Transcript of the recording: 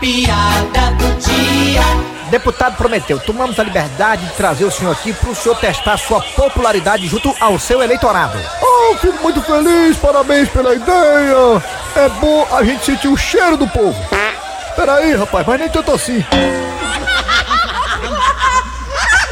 piada do dia. Deputado prometeu, tomamos a liberdade de trazer o senhor aqui para o senhor testar sua popularidade junto ao seu eleitorado. Oh, fico muito feliz, parabéns pela ideia. É bom a gente sentir o cheiro do povo. Peraí, rapaz, mas nem tanto assim.